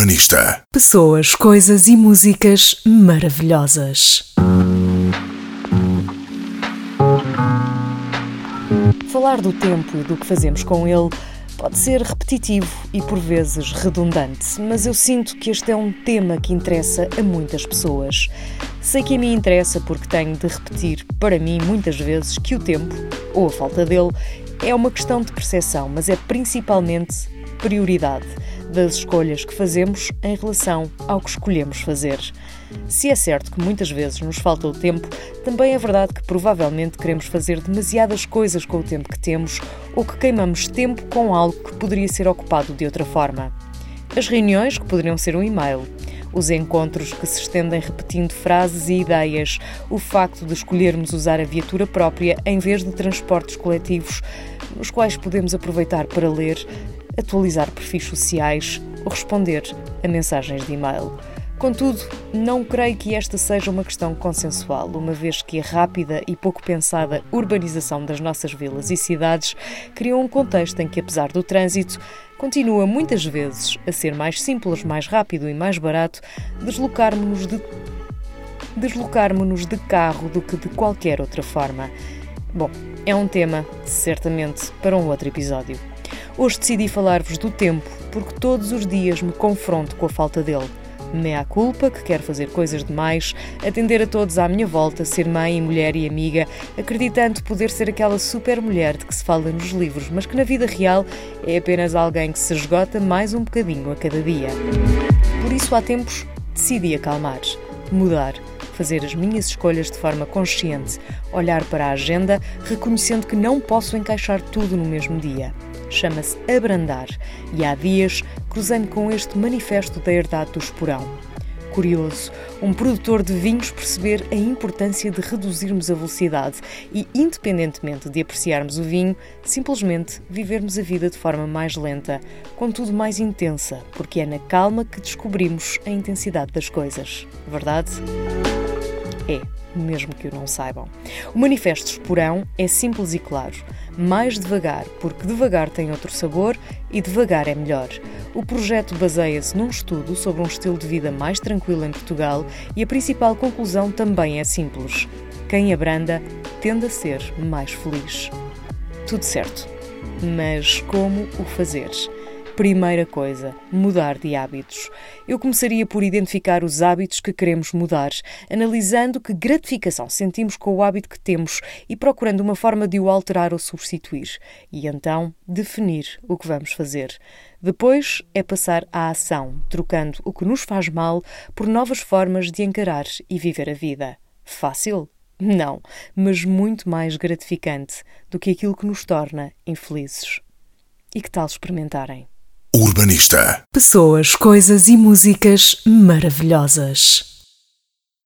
Urbanista. Pessoas, coisas e músicas maravilhosas. Falar do tempo e do que fazemos com ele pode ser repetitivo e por vezes redundante, mas eu sinto que este é um tema que interessa a muitas pessoas. Sei que a mim interessa porque tenho de repetir para mim muitas vezes que o tempo, ou a falta dele, é uma questão de percepção, mas é principalmente prioridade das escolhas que fazemos em relação ao que escolhemos fazer. Se é certo que muitas vezes nos falta o tempo, também é verdade que provavelmente queremos fazer demasiadas coisas com o tempo que temos ou que queimamos tempo com algo que poderia ser ocupado de outra forma. As reuniões, que poderiam ser um e-mail, os encontros que se estendem repetindo frases e ideias, o facto de escolhermos usar a viatura própria em vez de transportes coletivos, nos quais podemos aproveitar para ler, atualizar perfis sociais ou responder a mensagens de e-mail. Contudo, não creio que esta seja uma questão consensual, uma vez que a rápida e pouco pensada urbanização das nossas vilas e cidades criou um contexto em que, apesar do trânsito, continua muitas vezes a ser mais simples, mais rápido e mais barato deslocarmos-nos de deslocarmos-nos de carro do que de qualquer outra forma. Bom, é um tema, certamente, para um outro episódio. Hoje decidi falar-vos do tempo, porque todos os dias me confronto com a falta dele. Mea culpa, que quero fazer coisas demais, atender a todos à minha volta, ser mãe, mulher e amiga, acreditando poder ser aquela super mulher de que se fala nos livros, mas que na vida real é apenas alguém que se esgota mais um bocadinho a cada dia. Por isso, há tempos, decidi acalmar, mudar, fazer as minhas escolhas de forma consciente, olhar para a agenda, reconhecendo que não posso encaixar tudo no mesmo dia chama-se Abrandar e há dias cruzei-me com este manifesto da herdade do Esporão. Curioso, um produtor de vinhos perceber a importância de reduzirmos a velocidade e, independentemente de apreciarmos o vinho, simplesmente vivermos a vida de forma mais lenta, contudo mais intensa, porque é na calma que descobrimos a intensidade das coisas. Verdade? É mesmo que o não saibam. O Manifesto Esporão é simples e claro. Mais devagar, porque devagar tem outro sabor e devagar é melhor. O projeto baseia-se num estudo sobre um estilo de vida mais tranquilo em Portugal e a principal conclusão também é simples. Quem abranda tende a ser mais feliz. Tudo certo. Mas como o fazer? Primeira coisa, mudar de hábitos. Eu começaria por identificar os hábitos que queremos mudar, analisando que gratificação sentimos com o hábito que temos e procurando uma forma de o alterar ou substituir. E então definir o que vamos fazer. Depois é passar à ação, trocando o que nos faz mal por novas formas de encarar e viver a vida. Fácil? Não, mas muito mais gratificante do que aquilo que nos torna infelizes. E que tal experimentarem? Urbanista. Pessoas, coisas e músicas maravilhosas.